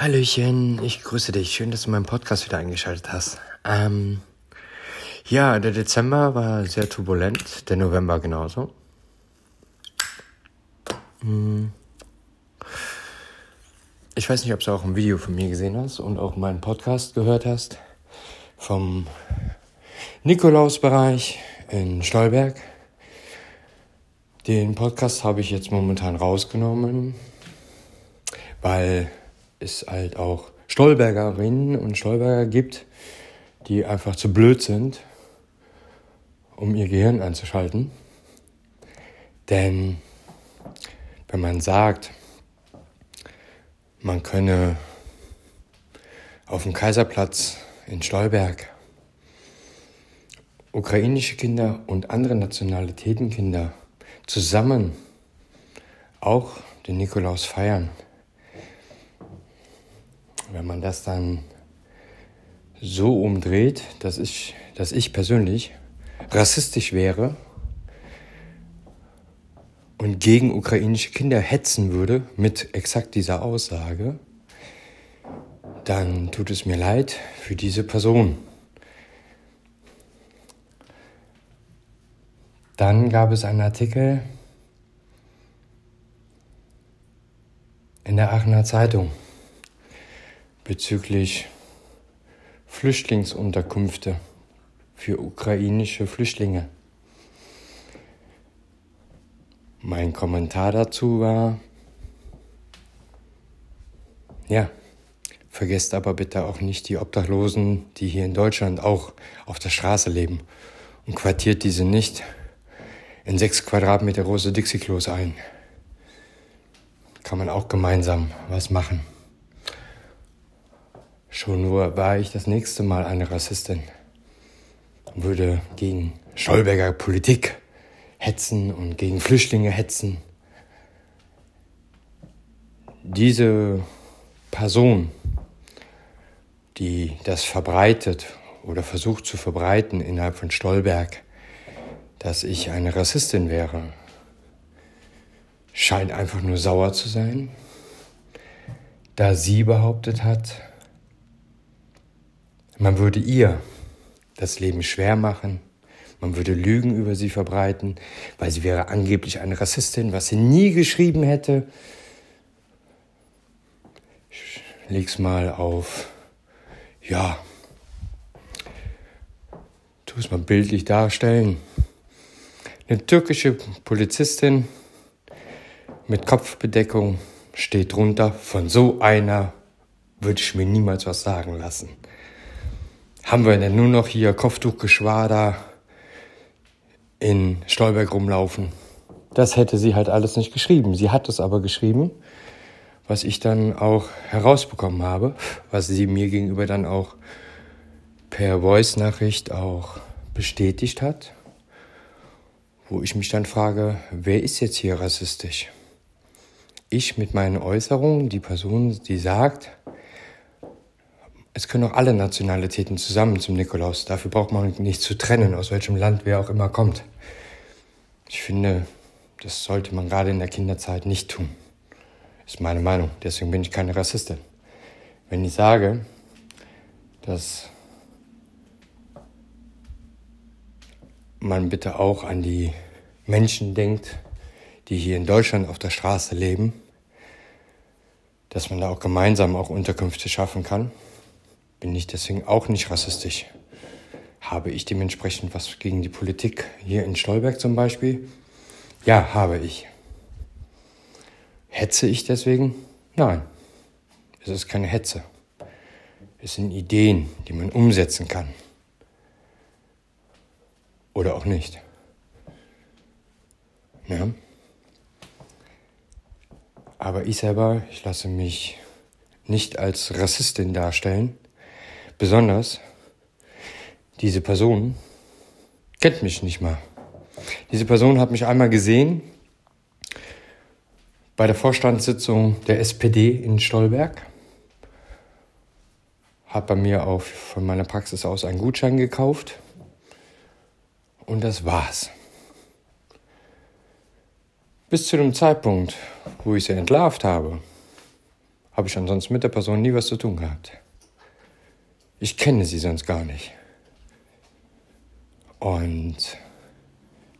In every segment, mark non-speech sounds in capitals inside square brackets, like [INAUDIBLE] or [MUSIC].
Hallöchen, ich grüße dich. Schön, dass du meinen Podcast wieder eingeschaltet hast. Ähm, ja, der Dezember war sehr turbulent, der November genauso. Hm. Ich weiß nicht, ob du auch ein Video von mir gesehen hast und auch meinen Podcast gehört hast vom Nikolausbereich in Stolberg. Den Podcast habe ich jetzt momentan rausgenommen, weil es halt auch Stolbergerinnen und Stolberger gibt, die einfach zu blöd sind, um ihr Gehirn anzuschalten. Denn wenn man sagt, man könne auf dem Kaiserplatz in Stolberg ukrainische Kinder und andere Nationalitätenkinder zusammen auch den Nikolaus feiern, wenn man das dann so umdreht, dass ich, dass ich persönlich rassistisch wäre und gegen ukrainische Kinder hetzen würde mit exakt dieser Aussage, dann tut es mir leid für diese Person. Dann gab es einen Artikel in der Aachener Zeitung bezüglich Flüchtlingsunterkünfte für ukrainische Flüchtlinge. Mein Kommentar dazu war, ja, vergesst aber bitte auch nicht die Obdachlosen, die hier in Deutschland auch auf der Straße leben und quartiert diese nicht in sechs Quadratmeter große Dixie-Klos ein. Kann man auch gemeinsam was machen. Schon nur war ich das nächste Mal eine Rassistin würde gegen Schollberger Politik hetzen und gegen Flüchtlinge hetzen. Diese Person, die das verbreitet oder versucht zu verbreiten innerhalb von Stolberg, dass ich eine Rassistin wäre, scheint einfach nur sauer zu sein, da sie behauptet hat, man würde ihr das Leben schwer machen, man würde Lügen über sie verbreiten, weil sie wäre angeblich eine Rassistin, was sie nie geschrieben hätte. Ich leg's mal auf, ja, tu es mal bildlich darstellen. Eine türkische Polizistin mit Kopfbedeckung steht drunter, von so einer würde ich mir niemals was sagen lassen haben wir denn nur noch hier Kopftuchgeschwader in Stolberg rumlaufen. Das hätte sie halt alles nicht geschrieben. Sie hat es aber geschrieben, was ich dann auch herausbekommen habe, was sie mir gegenüber dann auch per Voice-Nachricht auch bestätigt hat, wo ich mich dann frage, wer ist jetzt hier rassistisch? Ich mit meinen Äußerungen, die Person, die sagt, es können auch alle Nationalitäten zusammen zum Nikolaus. Dafür braucht man nicht zu trennen, aus welchem Land wer auch immer kommt. Ich finde, das sollte man gerade in der Kinderzeit nicht tun. Ist meine Meinung. Deswegen bin ich keine Rassistin. Wenn ich sage, dass man bitte auch an die Menschen denkt, die hier in Deutschland auf der Straße leben, dass man da auch gemeinsam auch Unterkünfte schaffen kann bin ich deswegen auch nicht rassistisch. Habe ich dementsprechend was gegen die Politik hier in Stolberg zum Beispiel? Ja, habe ich. Hetze ich deswegen? Nein. Es ist keine Hetze. Es sind Ideen, die man umsetzen kann. Oder auch nicht. Ja. Aber ich selber, ich lasse mich nicht als Rassistin darstellen, Besonders, diese Person kennt mich nicht mal. Diese Person hat mich einmal gesehen bei der Vorstandssitzung der SPD in Stolberg. Hat bei mir auch von meiner Praxis aus einen Gutschein gekauft. Und das war's. Bis zu dem Zeitpunkt, wo ich sie entlarvt habe, habe ich ansonsten mit der Person nie was zu tun gehabt. Ich kenne sie sonst gar nicht. Und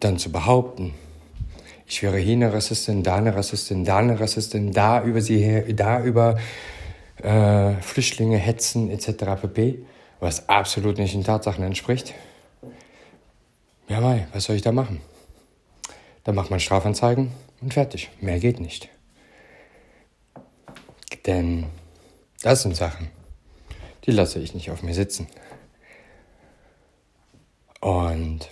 dann zu behaupten, ich wäre hier eine Rassistin, da eine Rassistin, da eine Rassistin, da über sie her, da über äh, Flüchtlinge hetzen etc. pp., was absolut nicht den Tatsachen entspricht. Ja, mei, was soll ich da machen? Dann macht man Strafanzeigen und fertig. Mehr geht nicht. Denn das sind Sachen, die lasse ich nicht auf mir sitzen. Und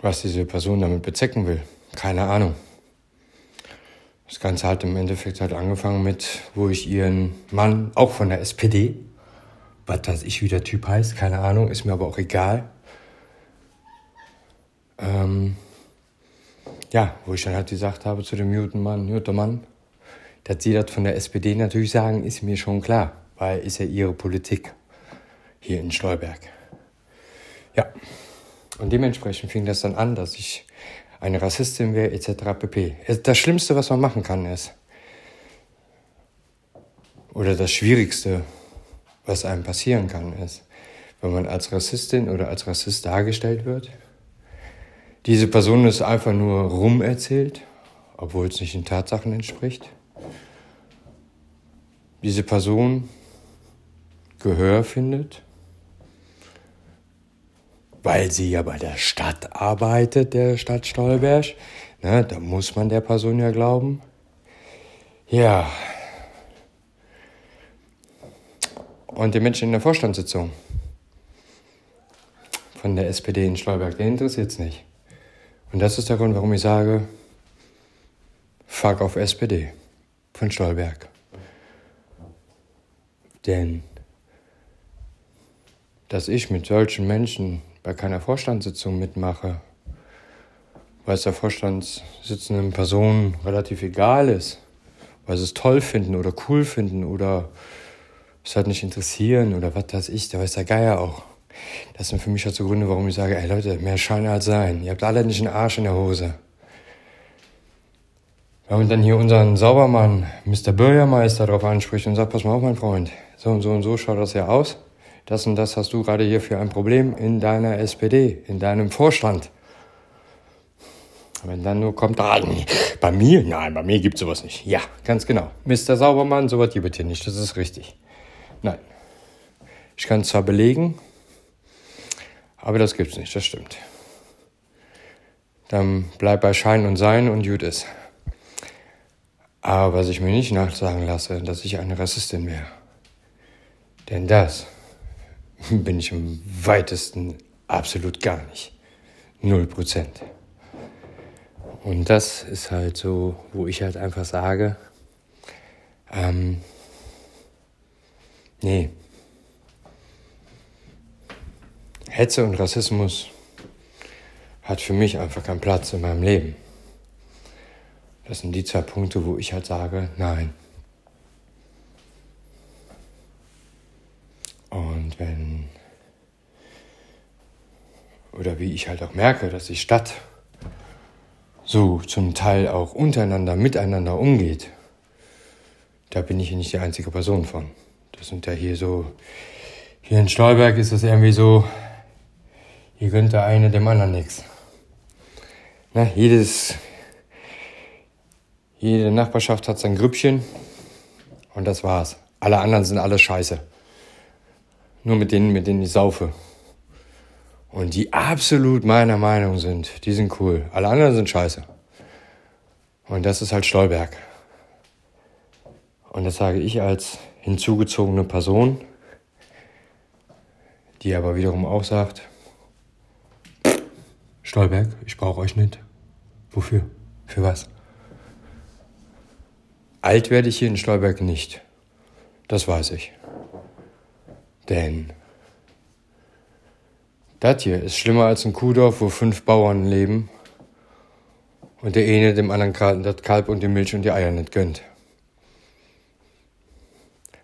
was diese Person damit bezwecken will, keine Ahnung. Das Ganze hat im Endeffekt halt angefangen mit, wo ich ihren Mann, auch von der SPD, was weiß ich, wie der Typ heißt, keine Ahnung, ist mir aber auch egal. Ähm, ja, wo ich dann halt gesagt habe zu dem Newton-Mann, Newton-Mann, dass sie das von der SPD natürlich sagen, ist mir schon klar, weil ist ja ihre Politik hier in Stolberg. Ja, und dementsprechend fing das dann an, dass ich eine Rassistin wäre, etc. pp. Das Schlimmste, was man machen kann, ist, oder das Schwierigste, was einem passieren kann, ist, wenn man als Rassistin oder als Rassist dargestellt wird, diese Person es einfach nur rumerzählt, obwohl es nicht den Tatsachen entspricht. Diese Person Gehör findet, weil sie ja bei der Stadt arbeitet, der Stadt Stolberg. Ne, da muss man der Person ja glauben. Ja. Und die Menschen in der Vorstandssitzung von der SPD in Stolberg, den interessiert es nicht. Und das ist der Grund, warum ich sage, fuck auf SPD von Stolberg. Denn dass ich mit solchen Menschen bei keiner Vorstandssitzung mitmache, weil es der vorstandssitzenden Person relativ egal ist, weil sie es toll finden oder cool finden oder es halt nicht interessieren oder was weiß ich, da weiß der Geier auch. Das sind für mich halt so Gründe, warum ich sage, ey Leute, mehr Schein als sein. Ihr habt alle nicht einen Arsch in der Hose. Wenn man dann hier unseren Saubermann, Mr. Bürgermeister, darauf anspricht und sagt, pass mal auf, mein Freund, so und so und so schaut das ja aus. Das und das hast du gerade hier für ein Problem in deiner SPD, in deinem Vorstand. Wenn dann nur kommt, ah, bei mir? Nein, bei mir gibt es sowas nicht. Ja, ganz genau. Mr. Saubermann, sowas gibt es hier nicht. Das ist richtig. Nein. Ich kann es zwar belegen, aber das gibt's nicht, das stimmt. Dann bleib bei Schein und Sein und gut ist. Aber was ich mir nicht nachsagen lasse, dass ich eine Rassistin wäre. Denn das [LAUGHS] bin ich im weitesten absolut gar nicht. Null Prozent. Und das ist halt so, wo ich halt einfach sage, ähm, nee, Hetze und Rassismus hat für mich einfach keinen Platz in meinem Leben. Das sind die zwei Punkte, wo ich halt sage, nein. Und wenn, oder wie ich halt auch merke, dass die Stadt so zum Teil auch untereinander, miteinander umgeht, da bin ich nicht die einzige Person von. Das sind ja hier so, hier in Stolberg ist das irgendwie so, hier gönnt der eine dem anderen nichts. Na, jedes, jede Nachbarschaft hat sein Grüppchen und das war's. Alle anderen sind alle scheiße. Nur mit denen, mit denen ich saufe. Und die absolut meiner Meinung sind, die sind cool. Alle anderen sind scheiße. Und das ist halt Stolberg. Und das sage ich als hinzugezogene Person, die aber wiederum auch sagt, Stolberg, ich brauche euch nicht. Wofür? Für was? Alt werde ich hier in Stolberg nicht. Das weiß ich. Denn das hier ist schlimmer als ein Kuhdorf, wo fünf Bauern leben und der eine dem anderen das Kalb und die Milch und die Eier nicht gönnt.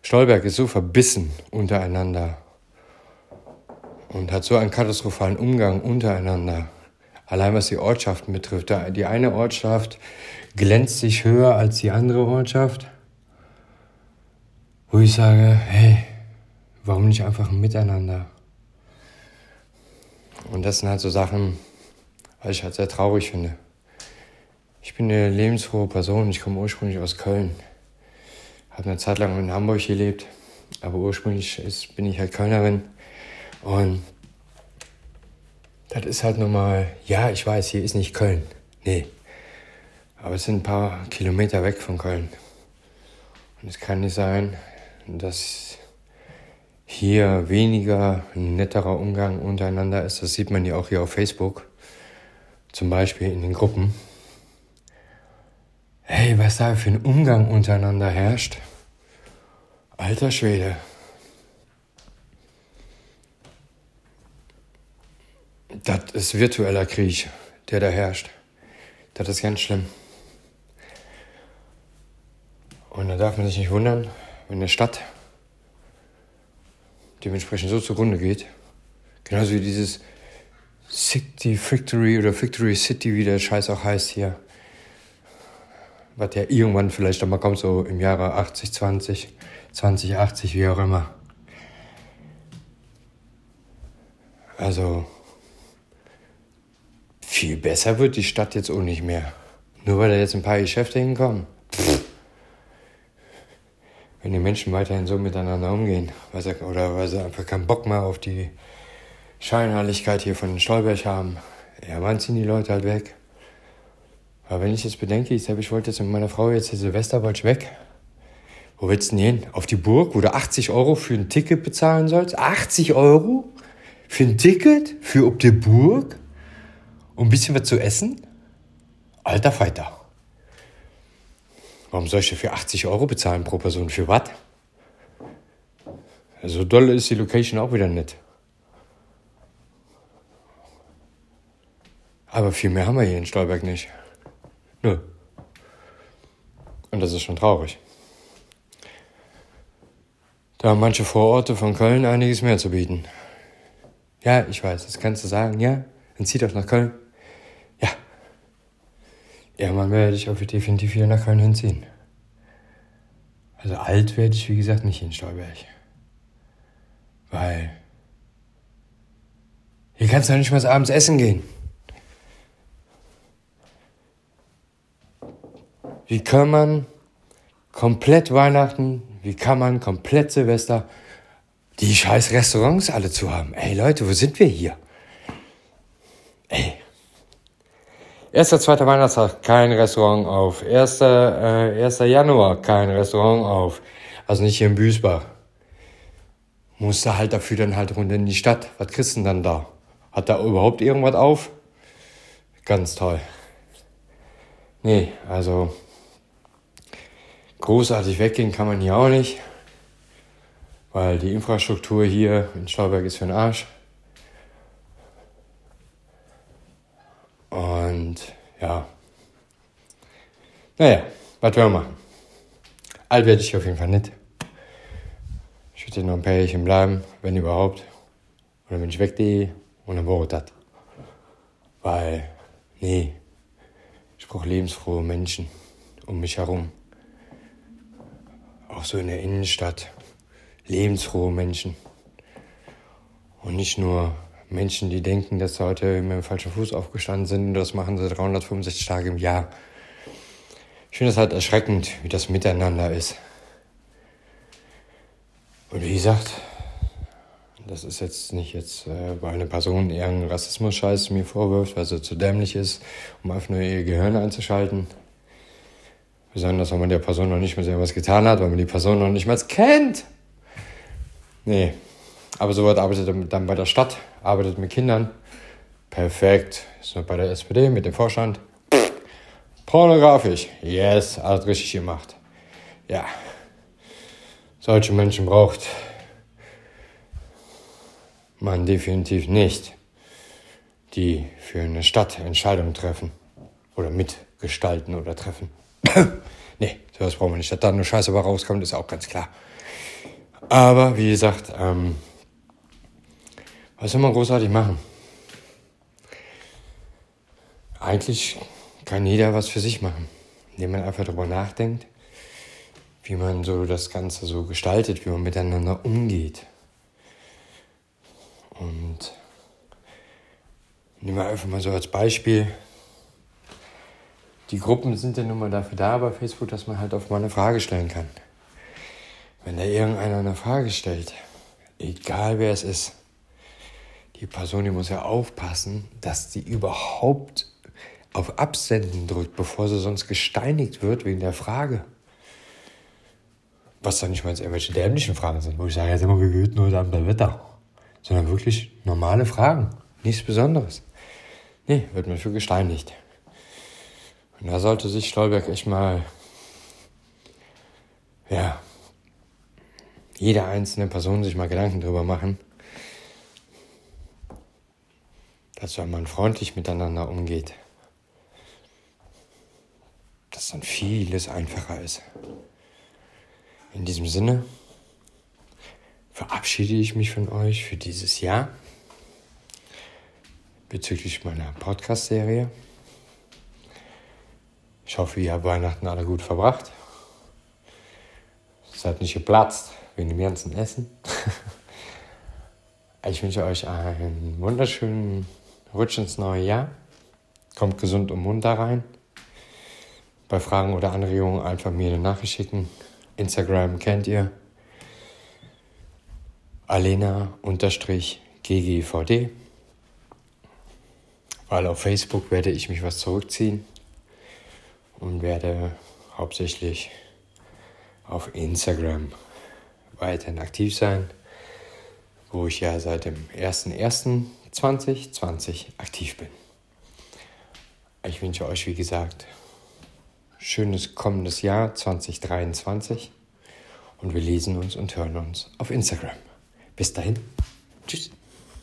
Stolberg ist so verbissen untereinander und hat so einen katastrophalen Umgang untereinander. Allein was die Ortschaften betrifft. Die eine Ortschaft glänzt sich höher als die andere Ortschaft. wo ich sage, hey, warum nicht einfach ein Miteinander? Und das sind halt so Sachen, was ich halt sehr traurig finde. Ich bin eine lebensfrohe Person, ich komme ursprünglich aus Köln. Habe eine Zeit lang in Hamburg gelebt, aber ursprünglich ist, bin ich halt Kölnerin. Und das ist halt nochmal, ja, ich weiß, hier ist nicht Köln. Nee. Aber es sind ein paar Kilometer weg von Köln. Und es kann nicht sein, dass hier weniger netterer Umgang untereinander ist. Das sieht man ja auch hier auf Facebook. Zum Beispiel in den Gruppen. Hey, was da für ein Umgang untereinander herrscht. Alter Schwede. Das ist virtueller Krieg, der da herrscht. Das ist ganz schlimm. Und da darf man sich nicht wundern, wenn eine Stadt dementsprechend so zugrunde geht. Genauso wie dieses City Factory oder Factory City, wie der Scheiß auch heißt hier. Was ja irgendwann vielleicht auch mal kommt, so im Jahre 80, 20, 2080, wie auch immer. Also, viel besser wird die Stadt jetzt auch nicht mehr. Nur weil da jetzt ein paar Geschäfte hinkommen. Wenn die Menschen weiterhin so miteinander umgehen, weil sie, oder weil sie einfach keinen Bock mehr auf die Scheinheiligkeit hier von Stolberg haben, ja, wann ziehen die Leute halt weg? Aber wenn ich jetzt bedenke, ich sage, ich wollte jetzt mit meiner Frau jetzt hier Silvester bald weg. Wo willst du denn hin? Auf die Burg, wo du 80 Euro für ein Ticket bezahlen sollst? 80 Euro? Für ein Ticket? Für ob die Burg? Und ein bisschen was zu essen? Alter Falter. Warum soll ich dafür 80 Euro bezahlen pro Person? Für was? So doll ist die Location auch wieder nicht. Aber viel mehr haben wir hier in Stolberg nicht. Nö. Und das ist schon traurig. Da haben manche Vororte von Köln einiges mehr zu bieten. Ja, ich weiß, das kannst du sagen, ja, dann zieh doch nach Köln. Irgendwann werde ich auch definitiv wieder nach Köln hinziehen. Also alt werde ich, wie gesagt, nicht in Stolberg. Weil hier kannst du ja nicht mal abends essen gehen. Wie kann man komplett Weihnachten, wie kann man komplett Silvester die scheiß Restaurants alle zu haben? Ey Leute, wo sind wir hier? Erster, zweiter Weihnachtstag, kein Restaurant auf. Erster, äh, 1. Januar, kein Restaurant auf. Also nicht hier in Büsbach. Musste halt dafür dann halt runter in die Stadt. Was kriegst du denn dann da? Hat da überhaupt irgendwas auf? Ganz toll. Nee, also großartig weggehen kann man hier auch nicht. Weil die Infrastruktur hier in Stauberg ist für den Arsch. Und ja. Naja, was wollen wir machen? Alt werde ich auf jeden Fall nicht. Ich würde noch ein paar Jährchen bleiben, wenn überhaupt. Oder wenn ich weggehe und dann war das. Weil, nee, ich brauche lebensfrohe Menschen um mich herum. Auch so in der Innenstadt. Lebensfrohe Menschen. Und nicht nur Menschen, die denken, dass sie heute mit dem falschen Fuß aufgestanden sind und das machen sie 365 Tage im Jahr. Ich finde es halt erschreckend, wie das miteinander ist. Und wie gesagt, das ist jetzt nicht jetzt, äh, weil eine Person irgendeinen Rassismus-Scheiß mir vorwirft, weil sie zu dämlich ist, um einfach nur ihr Gehirn einzuschalten. Besonders, wenn man der Person noch nicht mal was getan hat, weil man die Person noch nicht mal kennt. Nee, aber so was arbeitet er dann bei der Stadt, arbeitet mit Kindern. Perfekt. Ist noch bei der SPD mit dem Vorstand. Pornografisch. Yes, alles richtig gemacht. Ja. Solche Menschen braucht man definitiv nicht, die für eine Stadt Entscheidungen treffen. Oder mitgestalten oder treffen. [COUGHS] nee, sowas brauchen wir nicht. Dass da nur Scheiße aber rauskommt, ist auch ganz klar. Aber wie gesagt, ähm, was soll man großartig machen? Eigentlich kann jeder was für sich machen, indem man einfach darüber nachdenkt, wie man so das Ganze so gestaltet, wie man miteinander umgeht. Und nehmen wir einfach mal so als Beispiel. Die Gruppen sind ja nun mal dafür da bei Facebook, dass man halt auf mal eine Frage stellen kann. Wenn da irgendeiner eine Frage stellt, egal wer es ist, die Person, die muss ja aufpassen, dass sie überhaupt auf Absenden drückt, bevor sie sonst gesteinigt wird wegen der Frage. Was dann nicht mal irgendwelche dämlichen Fragen sind, wo ich sage, jetzt immer, wie geht nur dann bei Wetter? Sondern wirklich normale Fragen, nichts Besonderes. Nee, wird man für gesteinigt. Und da sollte sich Stolberg echt mal, ja, jede einzelne Person sich mal Gedanken drüber machen, dass wenn man freundlich miteinander umgeht, dass dann vieles einfacher ist. In diesem Sinne verabschiede ich mich von euch für dieses Jahr bezüglich meiner Podcast-Serie. Ich hoffe, ihr habt Weihnachten alle gut verbracht. Seid nicht geplatzt wegen dem ganzen Essen. [LAUGHS] ich wünsche euch einen wunderschönen Rutsch ins neue Jahr. Kommt gesund und munter rein. Bei Fragen oder Anregungen einfach mir eine Nachricht schicken. Instagram kennt ihr. Alena-GGVD. Weil auf Facebook werde ich mich was zurückziehen und werde hauptsächlich auf Instagram weiterhin aktiv sein, wo ich ja seit dem 01.01.2020 aktiv bin. Ich wünsche euch, wie gesagt, schönes kommendes Jahr 2023 und wir lesen uns und hören uns auf Instagram. Bis dahin, tschüss.